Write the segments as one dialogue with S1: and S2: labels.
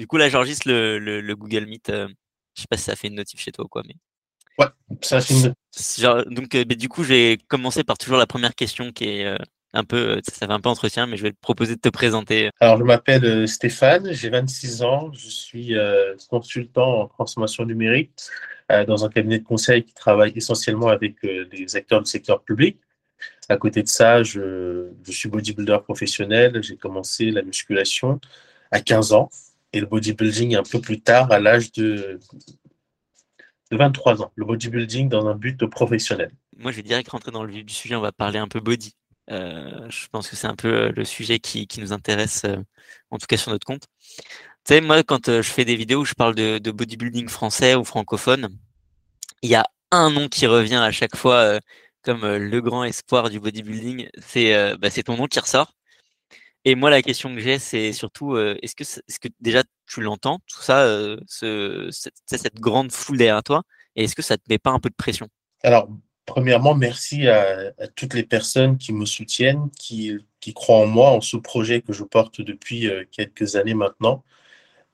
S1: Du coup, là, j'enregistre le, le, Google Meet. Euh, je sais pas si ça fait une notif chez toi ou quoi, mais.
S2: Ouais, ça fait une notif.
S1: donc, euh, du coup, je vais commencer par toujours la première question qui est un peu, ça fait un peu entretien, mais je vais te proposer de te présenter.
S2: Alors, je m'appelle Stéphane, j'ai 26 ans, je suis consultant en transformation numérique dans un cabinet de conseil qui travaille essentiellement avec les acteurs du secteur public. À côté de ça, je, suis bodybuilder professionnel. J'ai commencé la musculation à 15 ans et le bodybuilding un peu plus tard, à l'âge de, 23 ans. Le bodybuilding dans un but professionnel.
S1: Moi, je vais direct rentrer dans le vif du sujet. On va parler un peu body. Euh, je pense que c'est un peu euh, le sujet qui, nous intéresse, euh, en tout cas sur notre compte. Tu sais, moi, quand je fais des vidéos où je parle de, bodybuilding français ou francophone, il y a un nom qui revient à chaque fois comme le grand espoir du bodybuilding, c'est bah, ton nom qui ressort. Et moi, la question que j'ai, c'est surtout, est-ce que, est que déjà tu l'entends, tout ça, ce, cette, grande foule derrière toi, et est-ce que ça te met pas un peu de pression?
S2: Alors, premièrement, merci à, toutes les personnes qui me soutiennent, qui, qui, croient en moi, en ce projet que je porte depuis quelques années maintenant.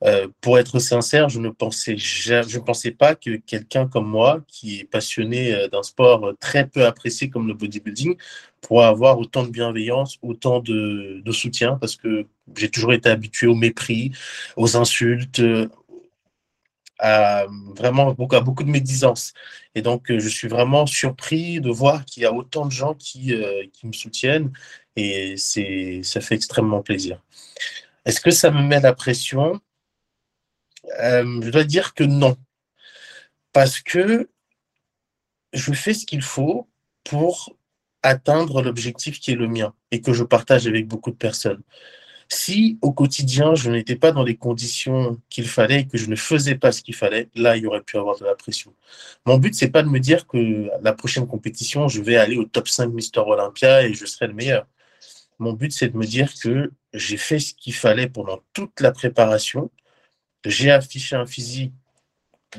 S2: Euh, pour être sincère, je ne pensais, pas que quelqu'un comme moi, qui est passionné euh, d'un sport très peu apprécié comme le bodybuilding, pourrait avoir autant de bienveillance, autant de, soutien, parce que j'ai toujours été habitué au mépris, aux insultes, à vraiment beaucoup, à beaucoup de médisance. Et donc, je suis vraiment surpris de voir qu'il y a autant de gens euh, qui me soutiennent, et ça fait extrêmement plaisir. Est-ce que ça me met la pression? Euh, je dois dire que non. Parce que je fais ce qu'il faut pour atteindre l'objectif qui est le mien et que je partage avec beaucoup de personnes. Si au quotidien, je n'étais pas dans les conditions qu'il fallait et que je ne faisais pas ce qu'il fallait, là, il y aurait pu avoir de la pression. Mon but, c'est pas de me dire que la prochaine compétition, je vais aller au top 5 Mister Olympia et je serai le meilleur. Mon but, c'est de me dire que j'ai fait ce qu'il fallait pendant toute la préparation j'ai affiché un physique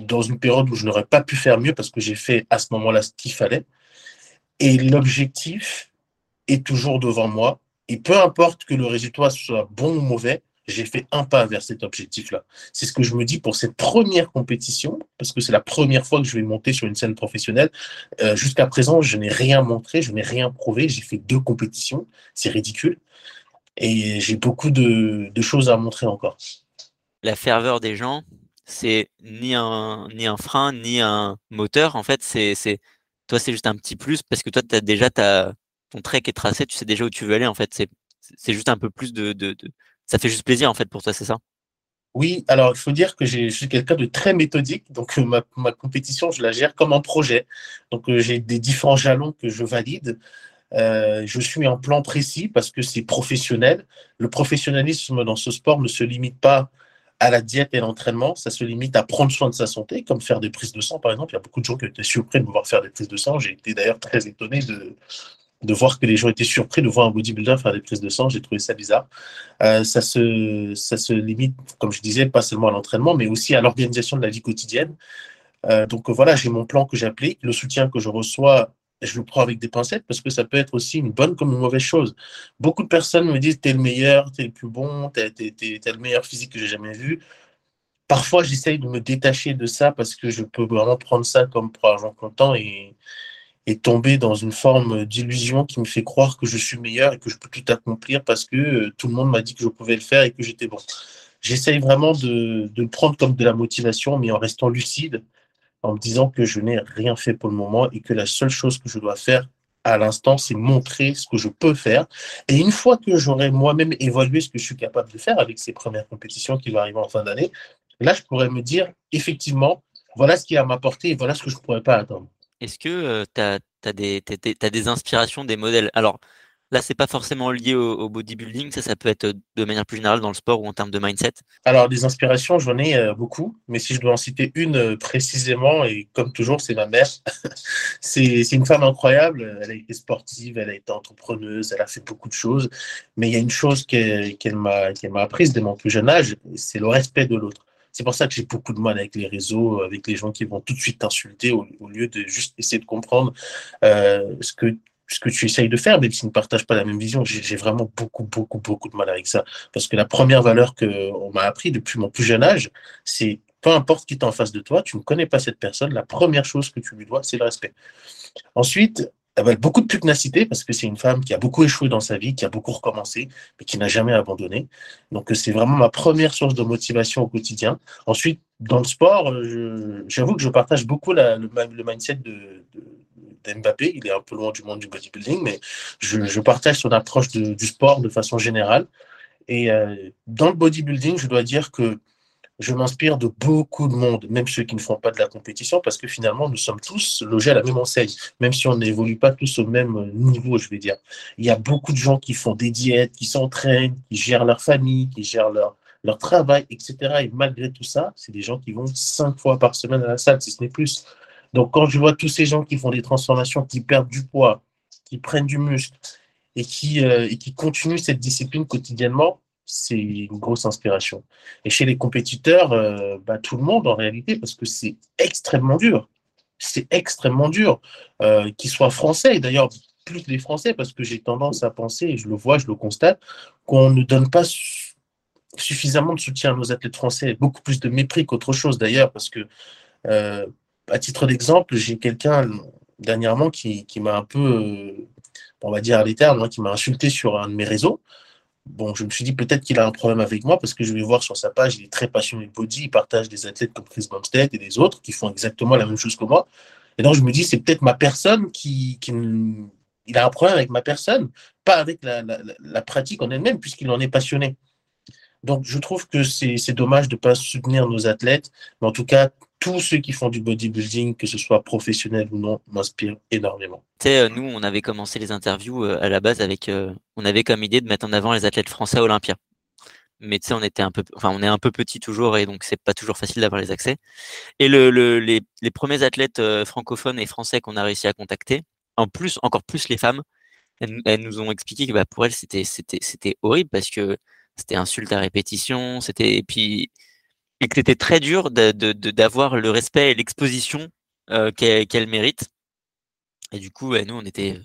S2: dans une période où je n'aurais pas pu faire mieux parce que j'ai fait à ce moment-là ce qu'il fallait. Et l'objectif est toujours devant moi. Et peu importe que le résultat soit bon ou mauvais, j'ai fait un pas vers cet objectif-là. C'est ce que je me dis pour cette première compétition, parce que c'est la première fois que je vais monter sur une scène professionnelle. Euh, jusqu'à présent, je n'ai rien montré, je n'ai rien prouvé. J'ai fait deux compétitions, c'est ridicule. Et j'ai beaucoup de choses à montrer encore
S1: la ferveur des gens, c'est ni un, ni un frein, ni un moteur. En fait, c'est, toi, c'est juste un petit plus parce que toi, tu as déjà ta, ton trek est tracé, tu sais déjà où tu veux aller. En fait, c'est, juste un peu plus de, de, Ça fait juste plaisir, en fait, pour toi, c'est ça?
S2: Oui, alors il faut dire que je suis quelqu'un de très méthodique. Donc, ma, ma, compétition, je la gère comme un projet. Donc, euh, j'ai des différents jalons que je valide. Euh, je suis en plan précis parce que c'est professionnel. Le professionnalisme dans ce sport ne se limite pas à la diète et l'entraînement, ça se limite à prendre soin de sa santé, comme faire des prises de sang, par exemple. Il y a beaucoup de gens qui étaient surpris de me voir faire des prises de sang. J'ai été d'ailleurs très étonné de, de voir que les gens étaient surpris de voir un bodybuilder faire des prises de sang. J'ai trouvé ça bizarre. Euh, ça, se, ça se limite, comme je disais, pas seulement à l'entraînement, mais aussi à l'organisation de la vie quotidienne. Euh, donc voilà, j'ai mon plan que j'applique, le soutien que je reçois je le prends avec des pincettes parce que ça peut être aussi une bonne comme une mauvaise chose. Beaucoup de personnes me disent T'es le meilleur, t'es le plus bon, t'es, le meilleur physique que j'ai jamais vu. Parfois, j'essaye de me détacher de ça parce que je peux vraiment prendre ça comme pour argent comptant et, et tomber dans une forme d'illusion qui me fait croire que je suis meilleur et que je peux tout accomplir parce que euh, tout le monde m'a dit que je pouvais le faire et que j'étais bon. J'essaye vraiment de, de le prendre comme de la motivation, mais en restant lucide en me disant que je n'ai rien fait pour le moment et que la seule chose que je dois faire à l'instant, c'est montrer ce que je peux faire. Et une fois que j'aurai moi-même évalué ce que je suis capable de faire avec ces premières compétitions qui vont arriver en fin d'année, là, je pourrais me dire, effectivement, voilà ce qui est à m'apporter et voilà ce que je ne pourrais pas attendre.
S1: Est-ce que euh, tu as, as, des inspirations, des modèles? Alors, Là, c'est pas forcément lié au, bodybuilding, ça, ça peut être de manière plus générale dans le sport ou en termes de mindset.
S2: Alors, des inspirations, j'en ai euh, beaucoup, mais si je dois en citer une euh, précisément, et comme toujours, c'est ma mère. c'est une femme incroyable, elle a été sportive, elle a été entrepreneuse, elle a fait beaucoup de choses, mais il y a une chose qu'elle m'a apprise dès mon plus jeune âge, c'est le respect de l'autre. C'est pour ça que j'ai beaucoup de mal avec les réseaux, avec les gens qui vont tout de suite t'insulter au, lieu de juste essayer de comprendre euh, ce que ce que tu essayes de faire, même s'ils ne partagent pas la même vision. J'ai vraiment beaucoup, beaucoup, beaucoup de mal avec ça. Parce que la première valeur qu'on m'a appris depuis mon plus jeune âge, c'est peu importe qui est en face de toi, tu ne connais pas cette personne, la première chose que tu lui dois, c'est le respect. Ensuite, elle a beaucoup de pugnacité parce que c'est une femme qui a beaucoup échoué dans sa vie, qui a beaucoup recommencé, mais qui n'a jamais abandonné. Donc, c'est vraiment ma première source de motivation au quotidien. Ensuite, dans le sport, j'avoue que je partage beaucoup le, mindset de, Mbappé. Il est un peu loin du monde du bodybuilding, mais je, partage son approche du sport de façon générale. Et euh, dans le bodybuilding, je dois dire que je m'inspire de beaucoup de monde, même ceux qui ne font pas de la compétition, parce que finalement, nous sommes tous logés à la même enseigne, même si on n'évolue pas tous au même niveau, je vais dire. Il y a beaucoup de gens qui font des diètes, qui s'entraînent, qui gèrent leur famille, qui gèrent leur, leur travail, etc. Et malgré tout ça, c'est des gens qui vont cinq fois par semaine à la salle, si ce n'est plus. Donc, quand je vois tous ces gens qui font des transformations, qui perdent du poids, qui prennent du muscle et qui, euh, et qui continuent cette discipline quotidiennement, c'est une grosse inspiration. Et chez les compétiteurs, euh, bah, tout le monde en réalité, parce que c'est extrêmement dur. C'est extrêmement dur. Euh, qu'ils soient français, et d'ailleurs plus les Français, parce que j'ai tendance à penser, et je le vois, je le constate, qu'on ne donne pas suffisamment de soutien à nos athlètes français, beaucoup plus de mépris qu'autre chose d'ailleurs, parce que, à titre d'exemple, j'ai quelqu'un dernièrement qui, qui m'a un peu, on va dire à l'éternel, hein, qui m'a insulté sur un de mes réseaux. Bon, je me suis dit peut-être qu'il a un problème avec moi parce que je vais voir sur sa page, il est très passionné de body, il partage des athlètes comme Chris Bumstead et des autres qui font exactement la même chose que moi. Et donc je me dis, c'est peut-être ma personne qui, qui, Il a un problème avec ma personne, pas avec la, la, la pratique en elle-même, puisqu'il en est passionné. Donc je trouve que c'est dommage de ne pas soutenir nos athlètes, mais en tout cas, tous ceux qui font du bodybuilding, que ce soit professionnel ou non, m'inspirent énormément.
S1: Tu sais, euh, nous, on avait commencé les interviews euh, à la base avec, euh, on avait comme idée de mettre en avant les athlètes français à Olympia. Mais tu sais, on était un peu, enfin, on est un peu petit toujours et donc c'est pas toujours facile d'avoir les accès. Et le, les, les, premiers athlètes francophones et français qu'on a réussi à contacter, en plus, encore plus les femmes, elles, nous ont expliqué que bah, pour elles c'était c'était c'était horrible parce que c'était insulte à répétition, c'était et puis et que c'était très dur d'avoir le respect et l'exposition euh, qu'elle mérite. Et du coup, nous, on était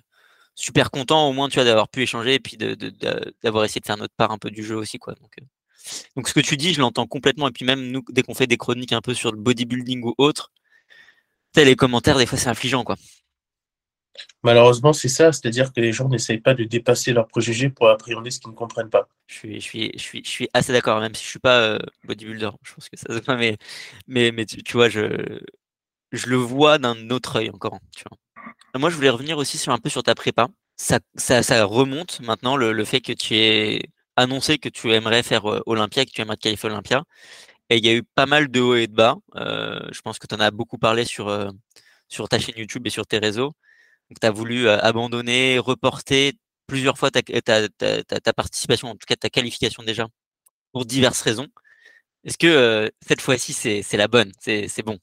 S1: super contents au moins d'avoir pu échanger et puis d'avoir essayé de faire notre part un peu du jeu aussi. Quoi. Donc, euh, donc ce que tu dis, je l'entends complètement. Et puis même nous, dès qu'on fait des chroniques un peu sur le bodybuilding ou autre, les commentaires, des fois, c'est affligeant. quoi.
S2: Malheureusement, c'est ça, c'est-à-dire que les gens n'essayent pas de dépasser leurs préjugés pour appréhender ce qu'ils ne comprennent pas.
S1: Je suis, je suis, je suis, je suis assez d'accord, même si je suis pas euh, bodybuilder. Je pense que ça se mais, mais, mais tu, vois, je, je le vois d'un autre œil encore. Tu vois. Moi, je voulais revenir aussi sur un peu sur ta prépa. Ça, ça, ça remonte maintenant le, fait que tu aies annoncé que tu aimerais faire euh, Olympia, que tu aimerais te qualifier Olympia. Et il y a eu pas mal de hauts et de bas. Euh, je pense que tu en as beaucoup parlé sur, sur ta chaîne YouTube et sur tes réseaux tu as voulu abandonner, reporter plusieurs fois ta, ta, participation, en tout cas ta qualification déjà, pour diverses raisons. Est-ce que cette fois-ci, c'est la bonne C'est bon?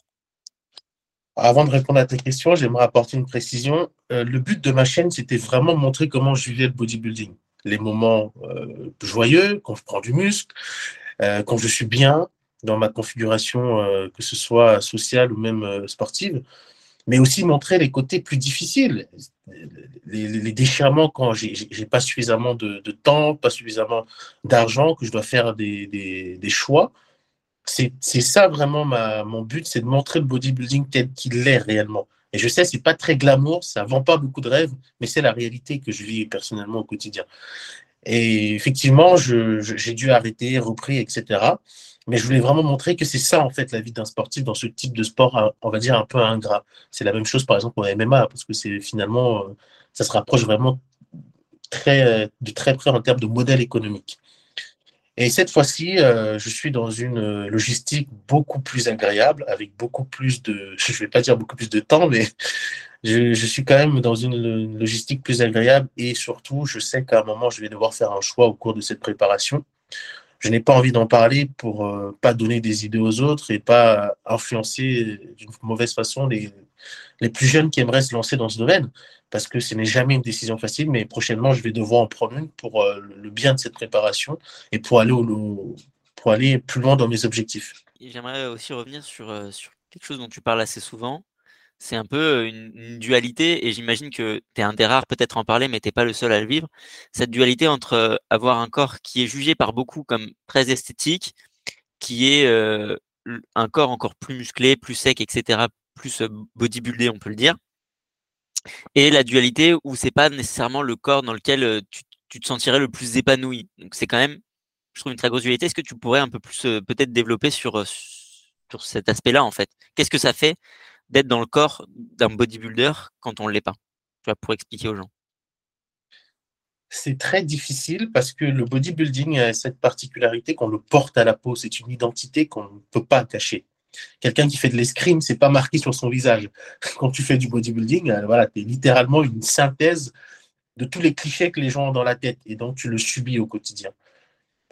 S2: Avant de répondre à ta question, j'aimerais apporter une précision. le but de ma chaîne, c'était vraiment montrer comment je vivais le bodybuilding. Les moments joyeux, quand je prends du muscle, quand je suis bien dans ma configuration, que ce soit sociale ou même sportive mais aussi montrer les côtés plus difficiles, les, déchirements quand j'ai pas suffisamment de, temps, pas suffisamment d'argent, que je dois faire des, choix. C'est ça vraiment ma, mon but, c'est de montrer le bodybuilding tel qu'il est réellement. Et je sais, c'est pas très glamour, ça vend pas beaucoup de rêves, mais c'est la réalité que je vis personnellement au quotidien. Et effectivement, j'ai dû arrêter, repris, etc. Mais je voulais vraiment montrer que c'est ça, en fait, la vie d'un sportif dans ce type de sport, euh, on va dire, un peu ingrat. C'est la même chose, par exemple, au MMA, parce que c'est finalement, euh, ça se rapproche vraiment très, euh, de très près en termes de modèle économique. Et cette fois-ci, je suis dans une logistique beaucoup plus agréable, avec beaucoup plus de, je ne vais pas dire beaucoup plus de temps, mais je, je, suis quand même dans une logistique plus agréable et surtout, je sais qu'à un moment, je vais devoir faire un choix au cours de cette préparation je n'ai pas envie d'en parler pour euh, pas donner des idées aux autres et pas influencer d'une mauvaise façon les, plus jeunes qui aimeraient se lancer dans ce domaine. Parce que ce n'est jamais une décision facile, mais prochainement, je vais devoir en prendre une pour euh, le bien de cette préparation et pour aller, plus loin dans mes objectifs.
S1: J'aimerais aussi revenir euh, sur quelque chose dont tu parles assez souvent, c'est un peu une, dualité, et j'imagine que tu es un des rares peut-être en parler, mais tu pas le seul à le vivre. Cette dualité entre avoir un corps qui est jugé par beaucoup comme très esthétique, qui est un corps encore plus musclé, plus sec, etc., plus bodybuildé, on peut le dire, et la dualité où c'est pas nécessairement le corps dans lequel tu, te sentirais le plus épanoui. Donc c'est quand même, je trouve, une très grosse dualité. Est-ce que tu pourrais un peu plus peut-être développer sur, sur cet aspect-là, en fait? Qu'est-ce que ça fait d'être dans le corps d'un bodybuilder quand on ne l'est pas Tu vois, pour expliquer aux gens.
S2: C'est très difficile parce que le bodybuilding a cette particularité qu'on le porte à la peau. C'est une identité qu'on ne peut pas cacher. Quelqu'un qui fait de l'escrime, c'est pas marqué sur son visage. Quand tu fais du bodybuilding, euh, voilà, tu es littéralement une synthèse de tous les clichés que les gens ont dans la tête et donc tu le subis au quotidien.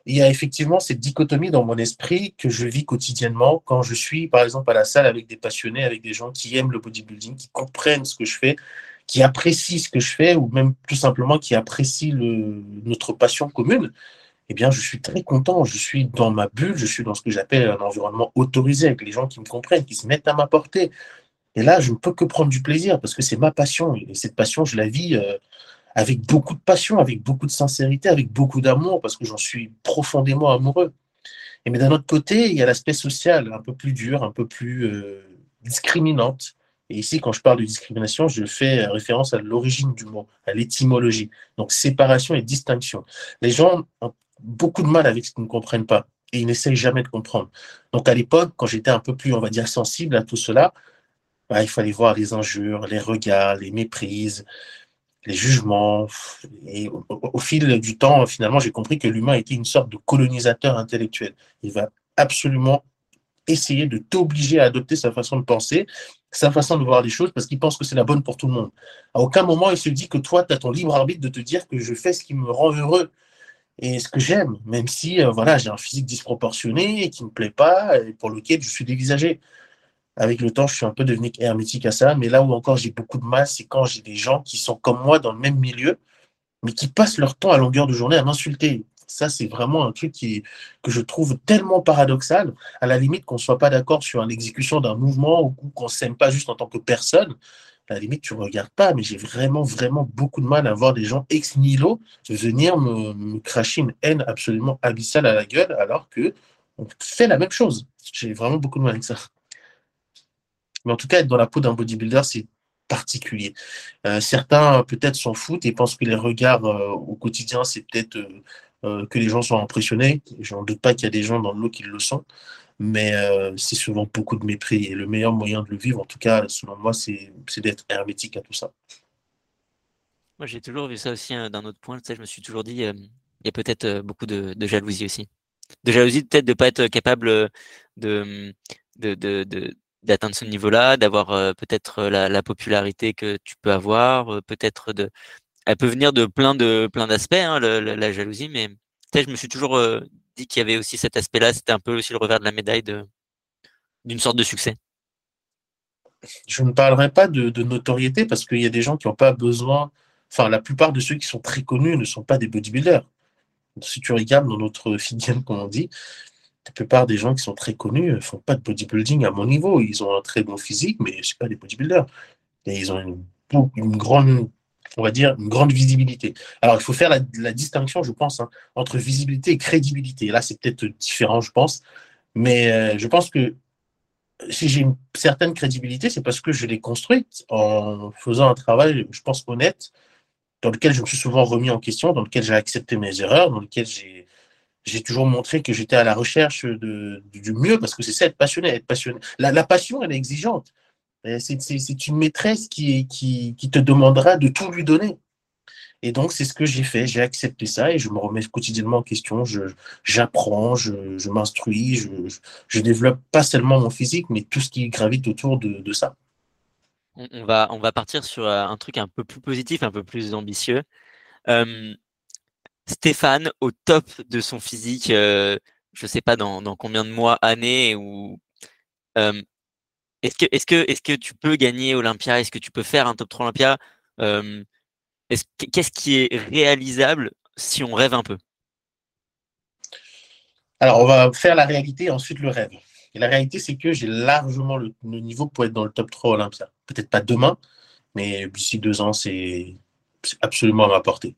S2: Il y a effectivement cette dichotomie dans mon esprit que je vis quotidiennement quand je suis, par exemple, à la salle avec des passionnés, avec des gens qui aiment le bodybuilding, qui comprennent ce que je fais, qui apprécient ce que je fais, ou même tout simplement qui apprécient notre passion commune eh bien, je suis très content. Je suis dans ma bulle, je suis dans ce que j'appelle un environnement autorisé avec les gens qui me comprennent, qui se mettent à ma portée. Et là, je ne peux que prendre du plaisir parce que c'est ma passion. Et cette passion, je la vis euh, avec beaucoup de passion, avec beaucoup de sincérité, avec beaucoup d'amour parce que j'en suis profondément amoureux. Mais d'un autre côté, il y a l'aspect social un peu plus dur, un peu plus euh, discriminante. Et ici, quand je parle de discrimination, je fais référence à l'origine du mot, à l'étymologie. Donc, séparation et distinction. Les gens beaucoup de mal avec ce qu'ils ne comprennent pas et ils n'essayent jamais de comprendre. Donc à l'époque, quand j'étais un peu plus, on va dire, sensible à tout cela, bah, il fallait voir les injures, les regards, les méprises, les jugements. Et au, fil du temps, finalement, j'ai compris que l'humain était une sorte de colonisateur intellectuel. Il va absolument essayer de t'obliger à adopter sa façon de penser, sa façon de voir les choses, parce qu'il pense que c'est la bonne pour tout le monde. À aucun moment, il se dit que toi, tu as ton libre arbitre de te dire que je fais ce qui me rend heureux et ce que j'aime, même si euh, voilà, j'ai un physique disproportionné et qui ne me plaît pas et pour lequel je suis dévisagé. Avec le temps, je suis un peu devenu hermétique à ça, mais là où encore j'ai beaucoup de mal, c'est quand j'ai des gens qui sont comme moi dans le même milieu, mais qui passent leur temps à longueur de journée à m'insulter. Ça, c'est vraiment un truc qui, que je trouve tellement paradoxal, à la limite qu'on ne soit pas d'accord sur l'exécution d'un mouvement ou qu'on ne s'aime pas juste en tant que personne, à la limite, tu ne regardes pas, mais j'ai vraiment, vraiment beaucoup de mal à voir des gens ex nihilo venir me, cracher une haine absolument abyssale à la gueule, alors que on fait la même chose. J'ai vraiment beaucoup de mal avec ça. Mais en tout cas, être dans la peau d'un bodybuilder, c'est particulier. Euh, certains peut-être s'en foutent et pensent que les regards euh, au quotidien, c'est peut-être euh, que les gens sont impressionnés. Je n'en doute pas qu'il y a des gens dans le lot qui le sont mais c'est souvent beaucoup de mépris. Et le meilleur moyen de le vivre, en tout cas, selon moi, c'est d'être hermétique à tout ça.
S1: Moi, j'ai toujours vu ça aussi hein, d'un autre point. Tu je me suis toujours dit, il y a peut-être beaucoup de, jalousie aussi. De jalousie, peut-être de ne pas être capable de, d'atteindre ce niveau-là, d'avoir peut-être la, popularité que tu peux avoir, peut-être de. Elle peut venir de plein de d'aspects, hein, la, jalousie, mais peut-être je me suis toujours dit qu'il y avait aussi cet aspect-là, c'était un peu aussi le revers de la médaille d'une sorte de succès
S2: Je ne parlerai pas de, notoriété parce qu'il y a des gens qui n'ont pas besoin, enfin la plupart de ceux qui sont très connus ne sont pas des bodybuilders. Si tu regardes dans notre filière, comme on dit, la plupart des gens qui sont très connus ne font pas de bodybuilding à mon niveau. Ils ont un très bon physique, mais ce pas des bodybuilders. Et ils ont une, une grande on va dire, une grande visibilité. Alors, il faut faire la, distinction, je pense, hein, entre visibilité et crédibilité. Là, c'est peut-être différent, je pense. Mais euh, je pense que si j'ai une certaine crédibilité, c'est parce que je l'ai construite en faisant un travail, je pense, honnête, dans lequel je me suis souvent remis en question, dans lequel j'ai accepté mes erreurs, dans lequel j'ai j'ai toujours montré que j'étais à la recherche de, du mieux, parce que c'est ça, être passionné. Être passionné. La, passion, elle est exigeante. C'est une maîtresse qui, qui, qui, te demandera de tout lui donner. Et donc, c'est ce que j'ai fait. J'ai accepté ça et je me remets quotidiennement en question. J'apprends, je, je, m'instruis, je, je, développe pas seulement mon physique, mais tout ce qui gravite autour de, de ça.
S1: On va, on va partir sur euh, un truc un peu plus positif, un peu plus ambitieux. Euh, Stéphane, au top de son physique, euh, je ne sais pas dans, combien de mois, années, ou est-ce que, est que, que tu peux gagner Olympia? Est-ce que tu peux faire un top 3 Olympia? Qu'est-ce qui est réalisable si on rêve un peu?
S2: Alors, on va faire la réalité et ensuite le rêve. Et la réalité, c'est que j'ai largement le, niveau pour être dans le top 3 Olympia. Peut-être pas demain, mais d'ici deux ans, c'est absolument à ma portée.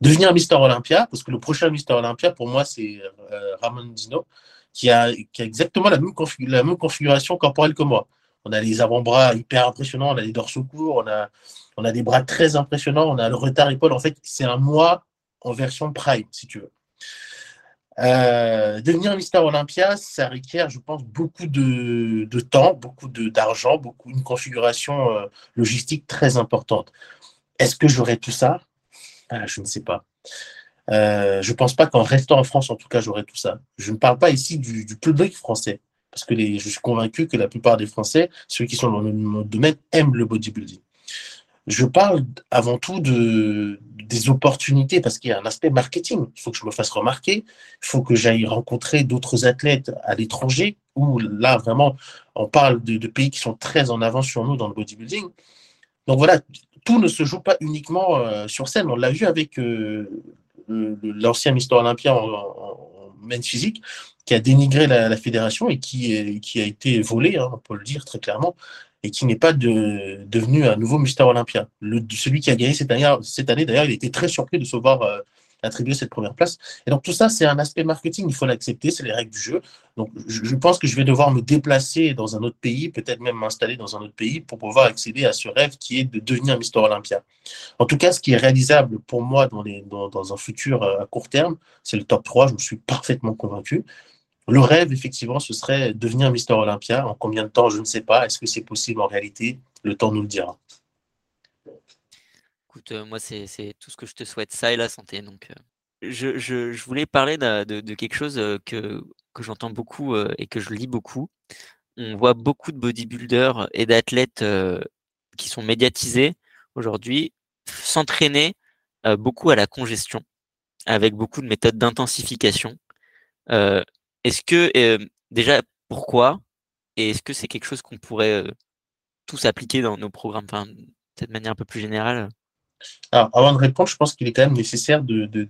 S2: Devenir Mister Olympia, parce que le prochain Mister Olympia, pour moi, c'est euh, Ramon Dino, qui a, exactement la même, configuration corporelle que moi. On a les avant-bras hyper impressionnants, on a les dorsaux courts, on a, on a des bras très impressionnants, on a le retard épaule. En fait, c'est un moi en version prime, si tu veux. Euh, devenir Mister Olympia, ça requiert, je pense, beaucoup de, temps, beaucoup d'argent, beaucoup une configuration euh, logistique très importante. Est-ce que j'aurai tout ça? Ah, Je ne sais pas. Euh, je ne pense pas qu'en restant en France, en tout cas, j'aurai tout ça. Je ne parle pas ici du, public français, parce que je suis convaincu que la plupart des Français, ceux qui sont dans le domaine, aiment le bodybuilding. Je parle avant tout de, des opportunités parce qu'il y a un aspect marketing. Il faut que je me fasse remarquer, il faut que j'aille rencontrer d'autres athlètes à l'étranger où là vraiment on parle de, pays qui sont très en avance sur nous dans le bodybuilding. Donc voilà, tout ne se joue pas uniquement euh, sur scène. On l'a vu avec euh, l'ancien Mister Olympia en, en, physique qui a dénigré la, fédération et qui, a été volé, hein, on peut le dire très clairement, et qui n'est pas de, devenu un nouveau Mister Olympia. Celui qui a gagné cette année, cette année d'ailleurs, il était très surpris de se voir euh, attribuer cette première place. Et donc tout ça, c'est un aspect marketing, il faut l'accepter, c'est les règles du jeu. Donc je, pense que je vais devoir me déplacer dans un autre pays, peut-être même m'installer dans un autre pays pour pouvoir accéder à ce rêve qui est de devenir Mister Olympia. En tout cas, ce qui est réalisable pour moi dans, les, dans, dans un futur euh, à court terme, c'est le top 3, je me suis parfaitement convaincu. Le rêve, effectivement, ce serait devenir Mister Olympia. En combien de temps, je ne sais pas. Est-ce que c'est possible en réalité? Le temps nous le dira.
S1: Écoute, euh, moi, c'est tout ce que je te souhaite, ça et la santé. Donc, euh, je, voulais parler de, quelque chose euh, que, que j'entends beaucoup et que je lis beaucoup. On voit beaucoup de bodybuilders et d'athlètes qui sont médiatisés aujourd'hui s'entraîner beaucoup à la congestion, avec beaucoup de méthodes d'intensification. Est-ce que déjà pourquoi? Et est-ce que c'est quelque chose qu'on pourrait tous appliquer dans nos programmes, enfin, de manière un peu plus générale?
S2: Avant de répondre, je pense qu'il est quand même nécessaire de,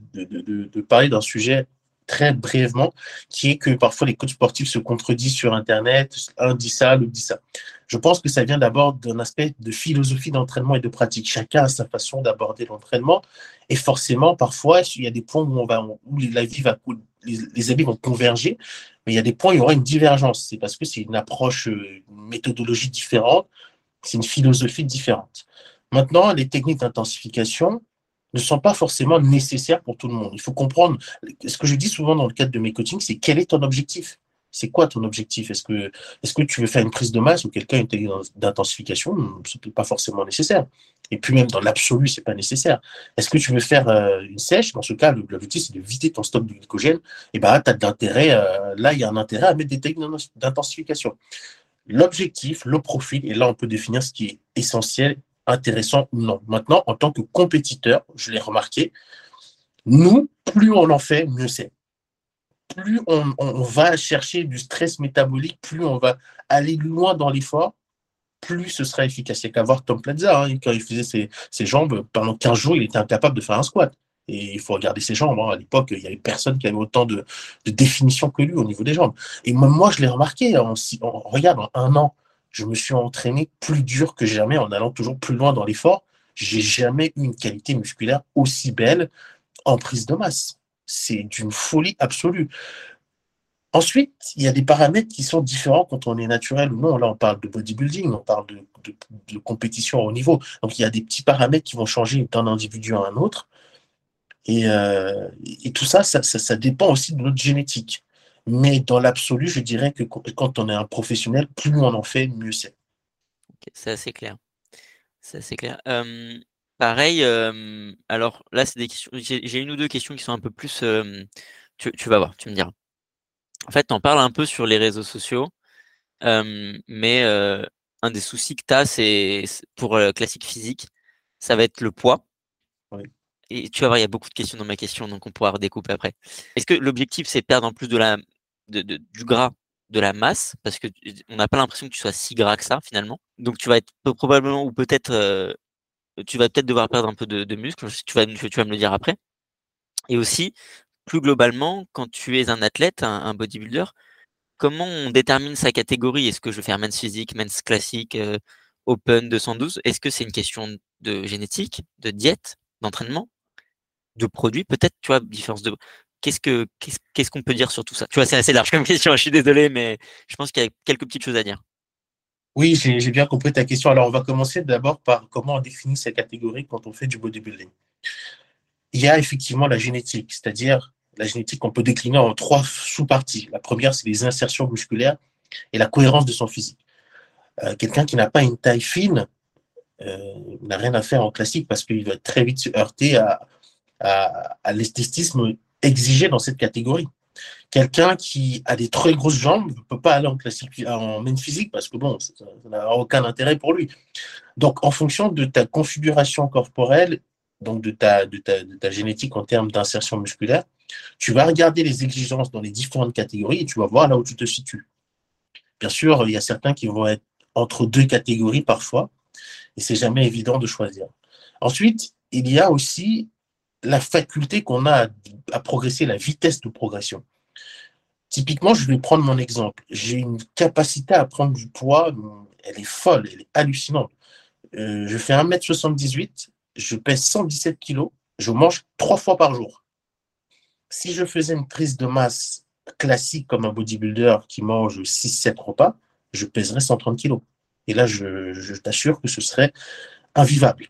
S2: parler d'un sujet très brièvement, qui est que parfois les coachs sportifs se contredisent sur Internet, un dit ça, l'autre dit ça. Je pense que ça vient d'abord d'un aspect de philosophie d'entraînement et de pratique. Chacun a sa façon d'aborder l'entraînement, et forcément, parfois, il y a des points où, la vie va couler les, amis vont converger, mais il y a des points où il y aura une divergence. C'est parce que c'est une approche, euh, une méthodologie différente, c'est une philosophie différente. Maintenant, les techniques d'intensification ne sont pas forcément nécessaires pour tout le monde. Il faut comprendre, ce que je dis souvent dans le cadre de mes coachings, c'est quel est ton objectif? C'est quoi ton objectif? Est-ce que, est que tu veux faire une prise de masse ou quelqu'un une technique d'intensification? Ce n'est pas forcément nécessaire. Et puis même dans l'absolu, ce n'est pas nécessaire. Est-ce que tu veux faire euh, une sèche? Dans ce cas, l'objectif, c'est de vider ton stock de glycogène. Et bien là, tu as de l'intérêt, euh, là, il y a un intérêt à mettre des techniques d'intensification. L'objectif, le profil, et là, on peut définir ce qui est essentiel, intéressant ou non. Maintenant, en tant que compétiteur, je l'ai remarqué, nous, plus on en fait, mieux c'est plus on, va chercher du stress métabolique, plus on va aller loin dans l'effort, plus ce sera efficace. Il n'y a qu'à voir Tom Plaza, hein, quand il faisait ses, jambes, pendant 15 jours, il était incapable de faire un squat. Et il faut regarder ses jambes. Hein. À l'époque, il n'y avait personne qui avait autant de, définition que lui au niveau des jambes. Et moi, je l'ai remarqué. En, regarde, en un an, je me suis entraîné plus dur que jamais en allant toujours plus loin dans l'effort. J'ai jamais eu une qualité musculaire aussi belle en prise de masse. C'est d'une folie absolue. Ensuite, il y a des paramètres qui sont différents quand on est naturel ou non. Là, on parle de bodybuilding, on parle de, compétition au haut niveau. Donc, il y a des petits paramètres qui vont changer d'un individu à un autre. Et, euh, tout ça ça, dépend aussi de notre génétique. Mais dans l'absolu, je dirais que quand on est un professionnel, plus on en fait, mieux c'est.
S1: c'est assez clair. C'est assez clair. Pareil, alors là, c'est des questions. J'ai une ou deux questions qui sont un peu plus. tu, vas voir, tu me diras. En fait, tu en parles un peu sur les réseaux sociaux, mais un des soucis que tu as, c'est pour classique physique, ça va être le poids. Et tu vas voir, il y a beaucoup de questions dans ma question, donc on pourra redécouper après. Est-ce que l'objectif, c'est de perdre en plus de la, du gras, de la masse, parce que on n'a pas l'impression que tu sois si gras que ça finalement. Donc tu vas être probablement ou peut-être tu vas peut-être devoir perdre un peu de, de muscle, tu vas, tu vas me le dire après. Et aussi, plus globalement, quand tu es un athlète, un, bodybuilder, comment on détermine sa catégorie? Est-ce que je vais faire men's physique, men's classique, euh, Open 212 Est-ce que c'est une question de génétique, de diète, d'entraînement, de produits? Peut-être, tu vois, différence de. Qu'est-ce que qu'est-ce qu'on peut dire sur tout ça? Tu vois, c'est assez large comme question. Je suis désolé, mais je pense qu'il y a quelques petites choses à dire.
S2: Oui, j'ai bien compris ta question. Alors, on va commencer d'abord par comment on définit ces catégories quand on fait du bodybuilding. Il y a effectivement la génétique, c'est-à-dire la génétique qu'on peut décliner en trois sous-parties. La première, c'est les insertions musculaires et la cohérence de son physique. Euh, quelqu'un qui n'a pas une taille fine euh, n'a rien à faire en classique parce qu'il va très vite se heurter à, à, l'esthétisme exigé dans cette catégorie. Quelqu'un qui a des très grosses jambes ne peut pas aller en classique, en main physique parce que bon, ça n'a aucun intérêt pour lui. Donc, en fonction de ta configuration corporelle, donc de ta, de ta, de ta génétique en termes d'insertion musculaire, tu vas regarder les exigences dans les différentes catégories et tu vas voir là où tu te situes. Bien sûr, il y a certains qui vont être entre deux catégories parfois, et c'est jamais évident de choisir. Ensuite, il y a aussi la faculté qu'on a à, progresser, la vitesse de progression. Typiquement, je vais prendre mon exemple. J'ai une capacité à prendre du poids, elle est folle, elle est hallucinante. Euh, je fais 1m78, je pèse 117 kg, je mange trois fois par jour. Si je faisais une prise de masse classique comme un bodybuilder qui mange 6-7 repas, je pèserais 130 kilos. Et là, je, t'assure que ce serait invivable.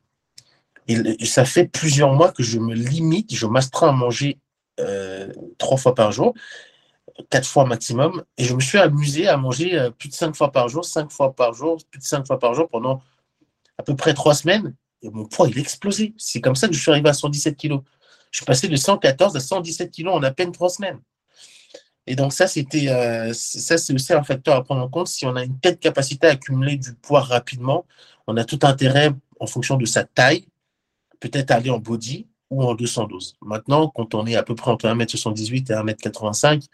S2: Et ça fait plusieurs mois que je me limite, je m'astreins à manger euh, trois fois par jour, quatre fois maximum, et je me suis amusé à manger euh, plus de cinq fois par jour, cinq fois par jour, plus de cinq fois par jour pendant à peu près trois semaines, et mon poids, il a explosé. C'est comme ça que je suis arrivé à 117 kilos. Je suis passé de 114 à 117 kilos en à peine trois semaines. Et donc ça, c'était, euh, ça, c'est aussi un facteur à prendre en compte. Si on a une telle capacité à accumuler du poids rapidement, on a tout intérêt, en fonction de sa taille, peut-être aller en body ou en 212. Maintenant, quand on est à peu près entre 1m78 et 1m85,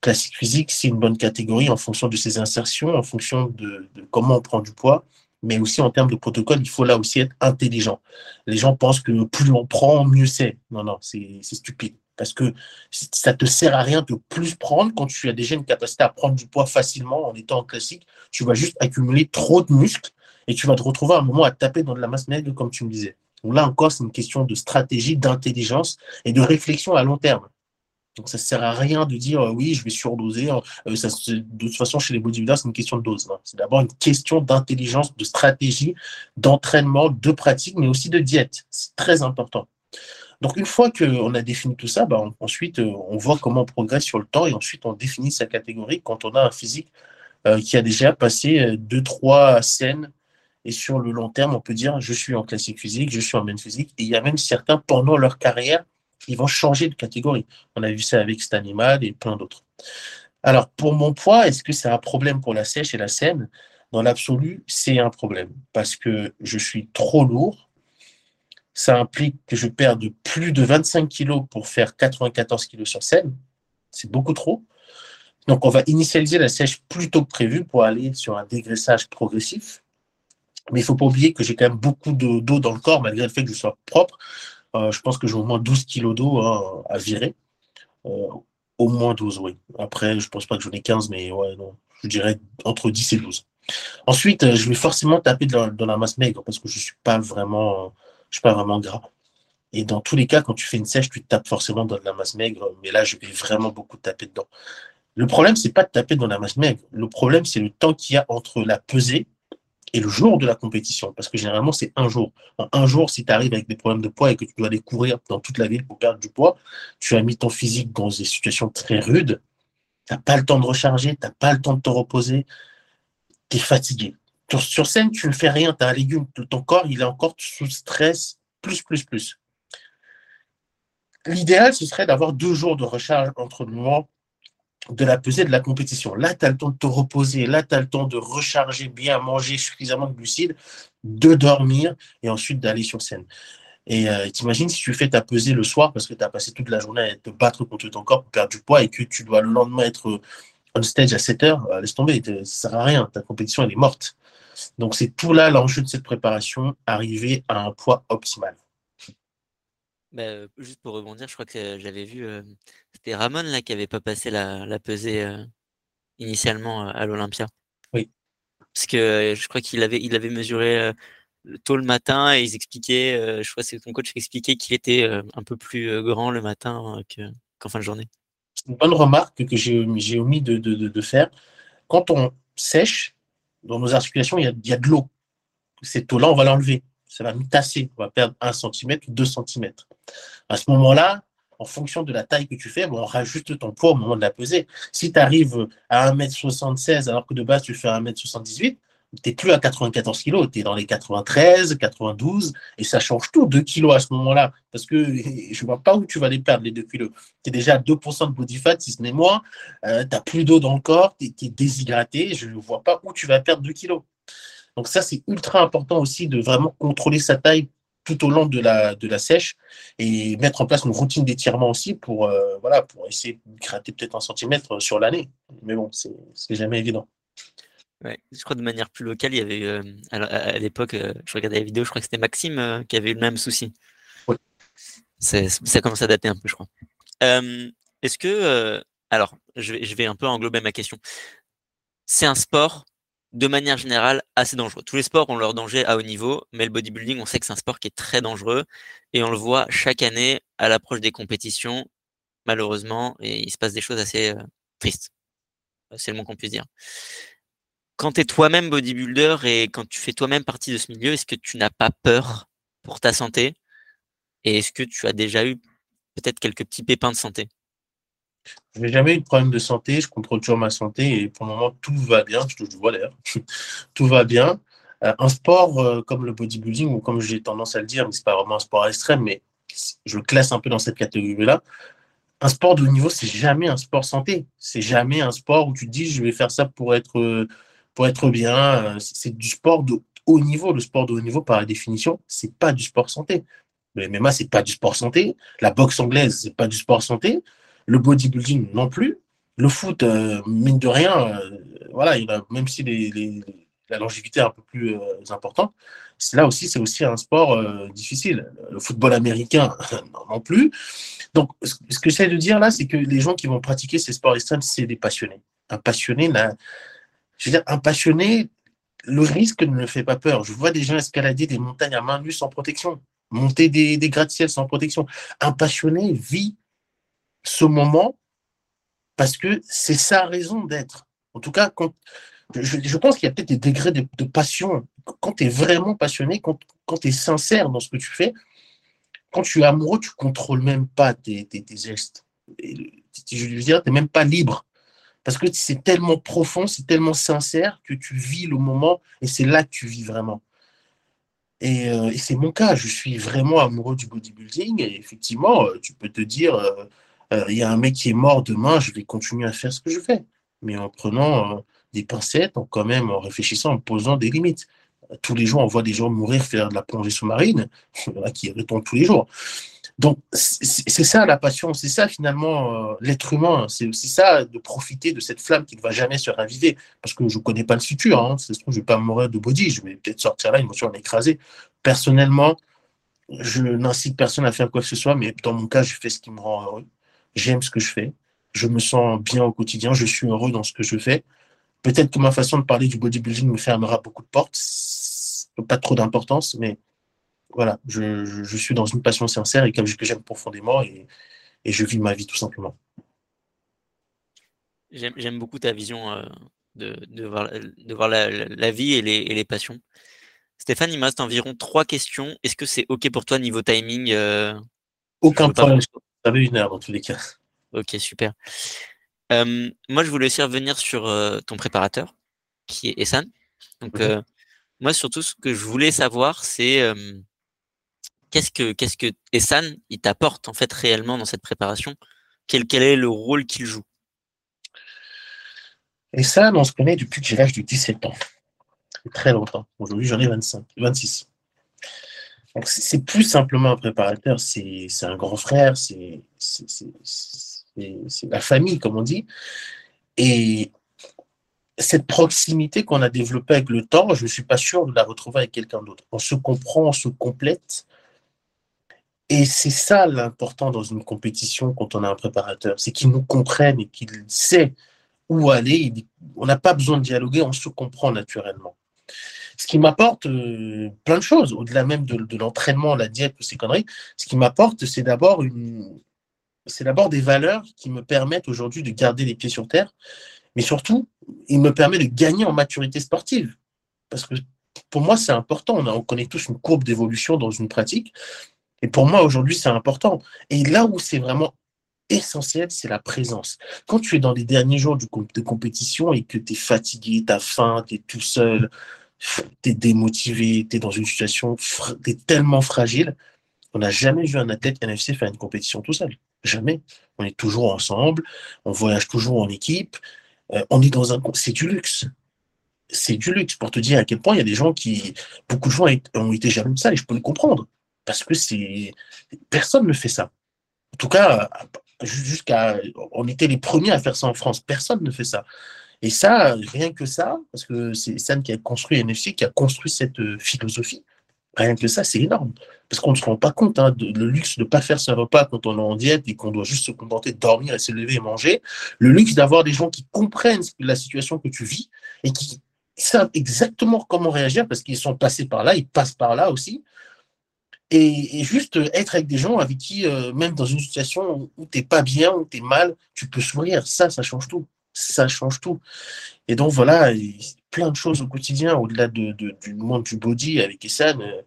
S2: classique physique, c'est une bonne catégorie en fonction de ses insertions, en fonction de, comment on prend du poids, mais aussi en termes de protocole, il faut là aussi être intelligent. Les gens pensent que plus on prend, mieux c'est. Non, non, c'est stupide. Parce que ça te sert à rien de plus prendre quand tu as déjà une capacité à prendre du poids facilement en étant en classique. Tu vas juste accumuler trop de muscles et tu vas te retrouver à un moment à taper dans de la masse maigre, comme tu me disais. Donc là encore, c'est une question de stratégie, d'intelligence et de réflexion à long terme. Donc ça ne sert à rien de dire euh, oui, je vais surdoser. Hein. Euh, de toute façon, chez les bodybuilders, c'est une question de dose. Hein. C'est d'abord une question d'intelligence, de stratégie, d'entraînement, de pratique, mais aussi de diète. C'est très important. Donc, une fois qu'on a défini tout ça, bah, ensuite, euh, on voit comment on progresse sur le temps et ensuite, on définit sa catégorie quand on a un physique qui a déjà passé deux, trois scènes. Et sur le long terme, on peut dire je suis en classique physique, je suis en main physique. Et il y a même certains, pendant leur carrière, ils vont changer de catégorie. On a vu ça avec cet animal et plein d'autres. Alors, pour mon poids, est-ce que c'est un problème pour la sèche et la scène Dans l'absolu, c'est un problème parce que je suis trop lourd ça implique que je perde plus de 25 kilos pour faire 94 kilos sur scène. C'est beaucoup trop. Donc, on va initialiser la sèche plus tôt que prévu pour aller sur un dégraissage progressif. Mais il faut pas oublier que j'ai quand même beaucoup d'eau dans le corps, malgré le fait que je sois propre. Euh, je pense que j'ai au moins 12 kilos d'eau hein, à virer. Euh, au moins 12, oui. Après, je pense pas que j'en ai 15, mais ouais. Je dirais entre 10 et 12. Ensuite, euh, je vais forcément taper dans, la masse maigre parce que je ne suis pas vraiment je suis pas vraiment gras. Et dans tous les cas, quand tu fais une sèche, tu tapes forcément dans de la masse maigre, mais là, je vais vraiment beaucoup taper dedans. Le problème, c'est pas de taper dans la masse maigre. Le problème, c'est le temps qu'il y a entre la pesée et le jour de la compétition. Parce que généralement, c'est un jour. un jour, si tu arrives avec des problèmes de poids et que tu dois aller courir dans toute la ville pour perdre du poids, tu as mis ton physique dans des situations très rudes. Tu n'as pas le temps de recharger, tu n'as pas le temps de te reposer. Tu es fatigué. Sur, scène, tu ne fais rien, tu as un légume, ton corps, il est encore sous stress, plus, plus, plus. L'idéal, ce serait d'avoir deux jours de recharge entre le moment de la pesée de la compétition. Là, tu as le temps de te reposer, là, tu as le temps de recharger bien, manger suffisamment de glucides, de dormir et ensuite d'aller sur scène. Et euh, t'imagines si tu fais ta pesée le soir parce que tu as passé toute la journée à te battre contre ton corps pour perdre du poids et que tu dois le lendemain être on stage à 7 heures, euh, laisse tomber, ça sert à rien, ta compétition elle est morte. Donc c'est tout là l'enjeu de cette préparation, arriver à un poids optimal.
S1: Bah, juste pour rebondir, je crois que j'avais vu, c'était Ramon là qui n'avait pas passé la, pesée initialement à l'Olympia.
S2: Oui.
S1: Parce que je crois qu'il avait, il avait mesuré tôt le matin et ils expliquaient, je crois que c'est ton coach qui expliquait qu'il était un peu plus grand le matin qu'en fin de journée.
S2: C'est une bonne remarque que j'ai omis de, de, de, faire. Quand on sèche, dans nos articulations, il y a, il y a de l'eau. Cette eau-là, on va l'enlever. Ça va nous tasser. On va perdre 1 cm ou 2 cm. À ce moment-là, en fonction de la taille que tu fais, on rajoute ton poids au moment de la peser. Si tu arrives à 1m76 alors que de base tu fais 1m78, tu n'es plus à 94 kg, tu es dans les 93, 92, et ça change tout, 2 kg à ce moment-là, parce que je ne vois pas où tu vas les perdre, les 2 kg. Tu es déjà à 2% de body fat, si ce n'est moins, euh, tu n'as plus d'eau dans le corps, tu es, déshydraté, je ne vois pas où tu vas perdre 2 kg. Donc ça, c'est ultra important aussi de vraiment contrôler sa taille tout au long de la, de la sèche et mettre en place une routine d'étirement aussi pour, euh, voilà, pour essayer de gratter peut-être un centimètre sur l'année. Mais bon, c'est jamais évident.
S1: Ouais, je crois de manière plus locale, il y avait euh, à, l'époque, euh, je regardais la vidéo, je crois que c'était Maxime qui avait eu le même souci. Ça commence à dater un peu, je crois. Est-ce que, alors, je vais, je vais un peu englober ma question. C'est un sport, de manière générale, assez dangereux. Tous les sports ont leur danger à haut niveau, mais le bodybuilding, on sait que c'est un sport qui est très dangereux et on le voit chaque année à l'approche des compétitions, malheureusement, et il se passe des choses assez tristes. C'est le moins qu'on puisse dire quand tu es toi-même bodybuilder et quand tu fais toi-même partie de ce milieu, est-ce que tu n'as pas peur pour ta santé? Et est-ce que tu as déjà eu peut-être quelques petits pépins de santé?
S2: Je n'ai jamais eu de problème de santé, je contrôle toujours ma santé et pour le moment tout va bien, je vois d'ailleurs, tout va bien. Euh, un sport euh, comme le bodybuilding, ou comme j'ai tendance à le dire, mais ce n'est pas vraiment un sport extrême, mais je le classe un peu dans cette catégorie-là, un sport de haut niveau, c'est jamais un sport santé. C'est jamais un sport où tu te dis je vais faire ça pour être euh, pour être bien. C'est du sport de haut niveau. Le sport de haut niveau, par définition, c'est pas du sport santé. Le MMA, c'est pas du sport santé. La boxe anglaise, c'est pas du sport santé. Le bodybuilding non plus. Le foot, euh, mine de rien, euh, voilà, il a, même si la longévité est un peu plus importante, là aussi, c'est aussi un sport difficile. Le football américain, non, plus. Donc, ce que j'essaie de dire là, c'est que les gens qui vont pratiquer ces sports extrêmes, c'est des passionnés. Un passionné je veux dire, un passionné, le risque ne me fait pas peur. Je vois des gens escalader des montagnes à main nue sans protection, monter des, des gratte-ciel sans protection. Un passionné vit ce moment parce que c'est sa raison d'être. En tout cas, quand, je, pense qu'il y a peut-être des degrés de, passion. Quand tu es vraiment passionné, quand, quand tu es sincère dans ce que tu fais, quand tu es amoureux, tu contrôles même pas tes, tes, gestes. je veux dire, tu n'es même pas libre. Parce que c'est tellement profond, c'est tellement sincère que tu vis le moment et c'est là que tu vis vraiment. Et, euh, c'est mon cas, je suis vraiment amoureux du bodybuilding et effectivement, euh, tu peux te dire, euh, il y a un mec qui est mort demain, je vais continuer à faire ce que je fais. Mais en prenant des pincettes, en quand même en réfléchissant, en posant des limites. Tous les jours, on voit des gens mourir faire de la plongée sous-marine, qui répondent tous les jours. Donc, c'est ça la passion, c'est ça finalement euh, l'être humain, c'est aussi ça de profiter de cette flamme qui ne va jamais se raviver. Parce que je ne connais pas le futur, hein. je ne vais pas mourir de body, je vais peut-être sortir là, une voiture écrasée. Personnellement, je n'incite personne à faire quoi que ce soit, mais dans mon cas, je fais ce qui me rend heureux. J'aime ce que je fais, je me sens bien au quotidien, je suis heureux dans ce que je fais. Peut-être que ma façon de parler du bodybuilding me fermera beaucoup de portes, pas trop d'importance, mais voilà, je, suis dans une passion sincère et que j'aime profondément et, je vis ma vie tout simplement.
S1: J'aime beaucoup ta vision euh, de, voir, la, vie et les, passions. Stéphane, il me reste environ trois questions. Est-ce que c'est OK pour toi niveau timing euh,
S2: Aucun problème. Avait une heure dans tous les cas.
S1: Ok, super. Euh, moi, je voulais aussi revenir sur ton préparateur, qui est Essan. Donc, mhm. moi, surtout, ce que je voulais savoir, c'est qu'est-ce que qu'est-ce que Essan il t'apporte en fait réellement dans cette préparation? Quel, quel est le rôle qu'il joue?
S2: Essan, on se connaît depuis que j'ai l'âge de 17 ans. Très longtemps. Aujourd'hui, j'en ai 25, 26. C'est plus simplement un préparateur, c'est un grand frère, c'est la famille, comme on dit. Et cette proximité qu'on a développée avec le temps, je ne suis pas sûr de la retrouver avec quelqu'un d'autre. On se comprend, on se complète. Et c'est ça l'important dans une compétition quand on a un préparateur, c'est qu'il nous comprenne et qu'il sait où aller. On n'a pas besoin de dialoguer, on se comprend naturellement. Ce qui m'apporte euh, plein de choses, au-delà même de, l'entraînement, la diète, ces conneries, ce qui m'apporte, c'est d'abord une, c'est d'abord des valeurs qui me permettent aujourd'hui de garder les pieds sur terre, mais surtout, il me permet de gagner en maturité sportive. Parce que pour moi, c'est important. On connaît tous une courbe d'évolution dans une pratique. Et pour moi, aujourd'hui, c'est important. Et là où c'est vraiment essentiel, c'est la présence. Quand tu es dans les derniers jours de compétition et que tu es fatigué, tu as faim, tu es tout seul, tu es démotivé, tu es dans une situation, tu es tellement fragile, on n'a jamais vu un athlète NFC faire une compétition tout seul. Jamais. On est toujours ensemble, on voyage toujours en équipe, euh, on est dans un... C'est du luxe. C'est du luxe pour te dire à quel point il y a des gens qui... Beaucoup de gens ont été jaloux de ça et je peux le comprendre. Parce que c'est... Personne ne fait ça. En tout cas, jusqu'à, on était les premiers à faire ça en France. Personne ne fait ça. Et ça, rien que ça, parce que c'est Sam qui a construit NFC, qui a construit cette euh, philosophie. Rien que ça, c'est énorme. Parce qu'on ne se rend pas compte, hein, de, le luxe de ne pas faire ce repas quand on est en diète et qu'on doit juste se contenter de dormir et se lever et manger. Le luxe d'avoir des gens qui comprennent la situation que tu vis et qui savent exactement comment réagir parce qu'ils sont passés par là, ils passent par là aussi et, juste être avec des gens avec qui, euh, même dans une situation où tu n'es pas bien, où tu es mal, tu peux sourire. Ça, ça change tout. Ça change tout. Et donc, voilà, plein de choses au quotidien, au-delà de, du monde du body avec Essan. Euh,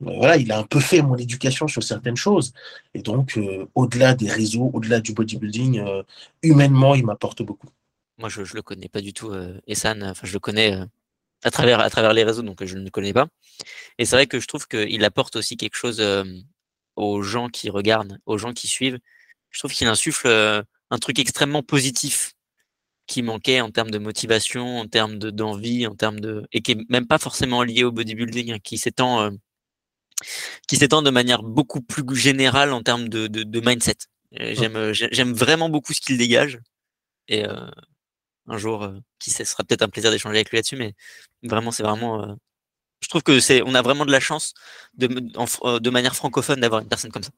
S2: voilà, il a un peu fait mon éducation sur certaines choses. Et donc, euh, au-delà des réseaux, au-delà du bodybuilding, humainement, il m'apporte beaucoup.
S1: Moi, je ne le connais pas du tout, Essan. Enfin, je le connais à travers, à travers les réseaux, donc je ne le connais pas. Et c'est vrai que je trouve qu'il apporte aussi quelque chose aux gens qui regardent, aux gens qui suivent. Je trouve qu'il insuffle un truc extrêmement positif qui manquait en termes de motivation, en termes d'envie, en termes de et qui est même pas forcément lié au bodybuilding, hein, qui s'étend qui s'étend de manière beaucoup plus générale en termes de, de, de mindset. J'aime j'aime vraiment beaucoup ce qu'il dégage et un jour, euh, qui sait, ce sera peut-être un plaisir d'échanger avec lui là-dessus, mais vraiment, c'est vraiment. Euh, je trouve que c'est, on a vraiment de la chance de, euh, de manière francophone d'avoir une personne comme ça.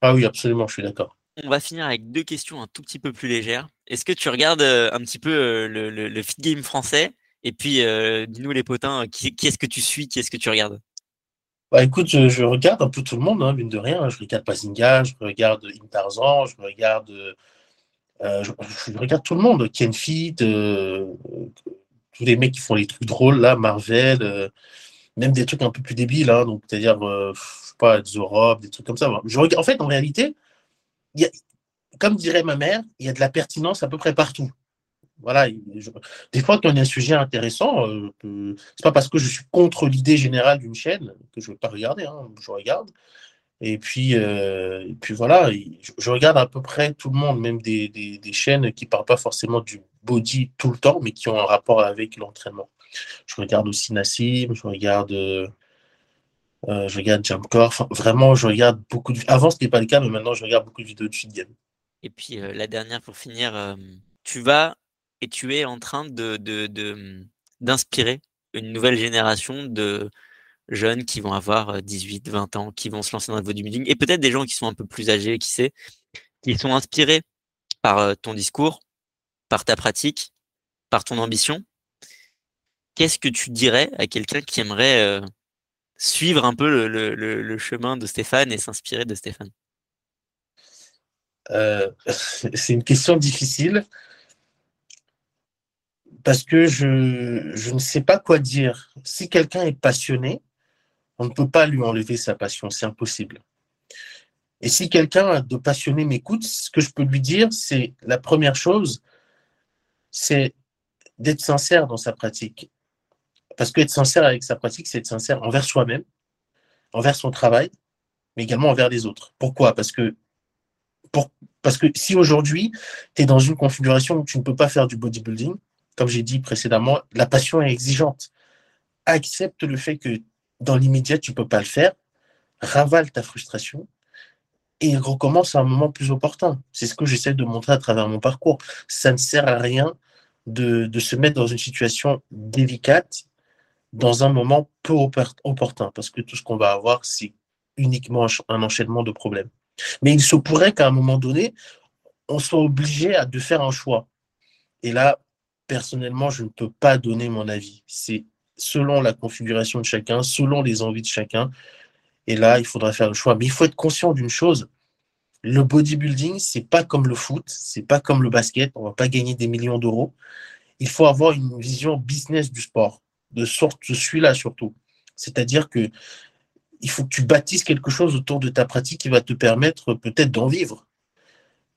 S2: Ah oui, absolument, je suis d'accord.
S1: On va finir avec deux questions un tout petit peu plus légères. Est-ce que tu regardes un petit peu le, le, fit game français? Et puis, dis-nous les potins, qui, est-ce que tu suis Qui est-ce que tu regardes?
S2: Bah écoute, je, regarde un peu tout le monde, hein, mine de rien. Je regarde Pazinga, je regarde Intarzan, je regarde euh, je, regarde tout le monde, Ken euh, tous les mecs qui font les trucs drôles là, Marvel, euh, même des trucs un peu plus débiles, hein, donc c'est-à-dire, je pas, Zorob, des trucs comme ça. En fait, en réalité, comme dirait ma mère, il y a de la pertinence à peu près partout. Voilà, des fois, quand il y a un sujet intéressant, c'est pas parce que je suis contre l'idée générale d'une chaîne que je ne vais pas regarder, hein, je regarde. Et puis, euh, puis voilà, je, regarde à peu près tout le monde, même des, des, chaînes qui ne parlent pas forcément du body tout le temps, mais qui ont un rapport avec l'entraînement. Je regarde aussi Nassim, je regarde, euh, je regarde Jamcore. Vraiment, je regarde beaucoup de. Avant, ce n'était pas le cas, mais maintenant, je regarde beaucoup de vidéos de game.
S1: Et puis, euh, la dernière pour finir, tu vas et tu es en train de, d'inspirer une nouvelle génération de jeunes qui vont avoir 18, 20 ans, qui vont se lancer dans le bodybuilding, et peut-être des gens qui sont un peu plus âgés, qui sait, qui sont inspirés par ton discours, par ta pratique, par ton ambition. Qu'est-ce que tu dirais à quelqu'un qui aimerait suivre un peu le, chemin de Stéphane et s'inspirer de Stéphane
S2: euh, C'est une question difficile parce que je, je, ne sais pas quoi dire. Si quelqu'un est passionné, on ne peut pas lui enlever sa passion, c'est impossible. Et si quelqu'un de passionné m'écoute, ce que je peux lui dire, c'est la première chose, c'est d'être sincère dans sa pratique. Parce qu'être sincère avec sa pratique, c'est être sincère envers soi-même, envers son travail, mais également envers les autres. Pourquoi? Parce que, parce que si aujourd'hui, tu es dans une configuration où tu ne peux pas faire du bodybuilding, comme j'ai dit précédemment, la passion est exigeante. Accepte le fait que dans l'immédiat, tu ne peux pas le faire, ravale ta frustration et recommence à un moment plus opportun. C'est ce que j'essaie de montrer à travers mon parcours. Ça ne sert à rien de, se mettre dans une situation délicate dans un moment peu opportun, parce que tout ce qu'on va avoir, c'est uniquement un enchaînement de problèmes. Mais il se pourrait qu'à un moment donné, on soit obligé de faire un choix. Et là, personnellement, je ne peux pas donner mon avis. C'est selon la configuration de chacun, selon les envies de chacun. Et là, il faudra faire le choix. Mais il faut être conscient d'une chose. Le bodybuilding, c'est pas comme le foot, c'est pas comme le basket. On va pas gagner des millions d'euros. Il faut avoir une vision business du sport, de sorte celui-là surtout. C'est-à-dire que il faut que tu bâtisses quelque chose autour de ta pratique qui va te permettre peut-être d'en vivre.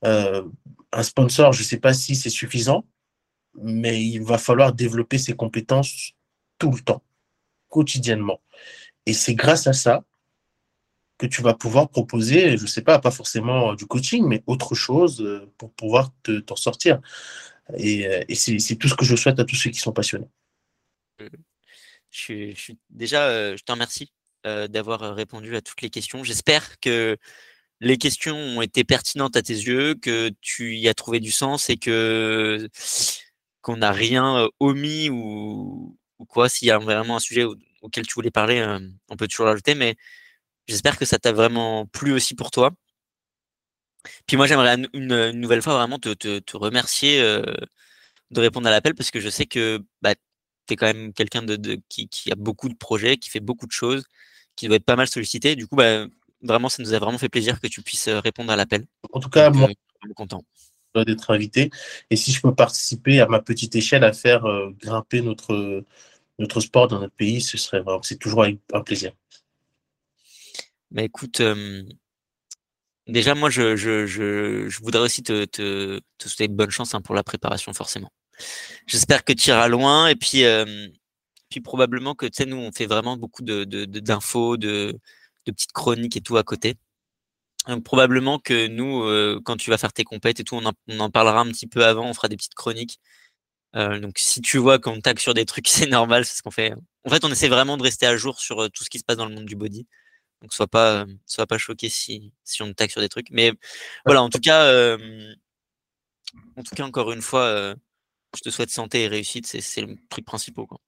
S2: Euh, un sponsor, je ne sais pas si c'est suffisant, mais il va falloir développer ses compétences tout le temps, quotidiennement. Et c'est grâce à ça que tu vas pouvoir proposer, je ne sais pas, pas forcément du coaching, mais autre chose euh, pour pouvoir t'en sortir. Euh, et c'est tout ce que je souhaite à tous ceux qui sont passionnés.
S1: Je, je déjà, je te remercie d'avoir répondu à toutes les questions. J'espère que les questions ont été pertinentes à tes yeux, que tu y as trouvé du sens et que qu'on n'a rien omis ou, ou quoi. S'il y a vraiment un sujet auquel tu voulais parler, on peut toujours l'ajouter. Mais j'espère que ça t'a vraiment plu aussi pour toi. Puis moi, j'aimerais une, nouvelle fois vraiment te, te, remercier de répondre à l'appel parce que je sais que bah, tu es quand même quelqu'un de, qui, qui, a beaucoup de projets, qui fait beaucoup de choses, qui doit être pas mal sollicité. Du coup, bah, vraiment, ça nous a vraiment fait plaisir que tu puisses euh, répondre à l'appel.
S2: En tout cas, moi, je suis content d'être invité. Et si je peux participer à ma petite échelle à faire euh, grimper notre, notre sport dans notre pays, ce serait vraiment, c'est toujours un plaisir.
S1: Bah écoute, déjà moi je, je, je, je, voudrais aussi te, te, te souhaiter bonne chance hein, pour la préparation forcément. J'espère que tu iras loin et puis, puis probablement que tu sais, nous on fait vraiment beaucoup de, d'infos, de, petites chroniques et tout à côté. probablement que nous, euh, quand tu vas faire tes compètes et tout, on en, parlera un petit peu avant, on fera des petites chroniques. Euh, donc si tu vois qu'on tag sur des trucs, c'est normal, c'est ce qu'on fait. En fait, on essaie vraiment de rester à jour sur euh, tout ce qui se passe dans le monde du body. Donc sois pas, sois pas choqué si, si on tag sur des trucs. Mais voilà, en tout cas, en tout cas, encore une fois, je te souhaite santé et réussite, c'est le prix principal. Quoi.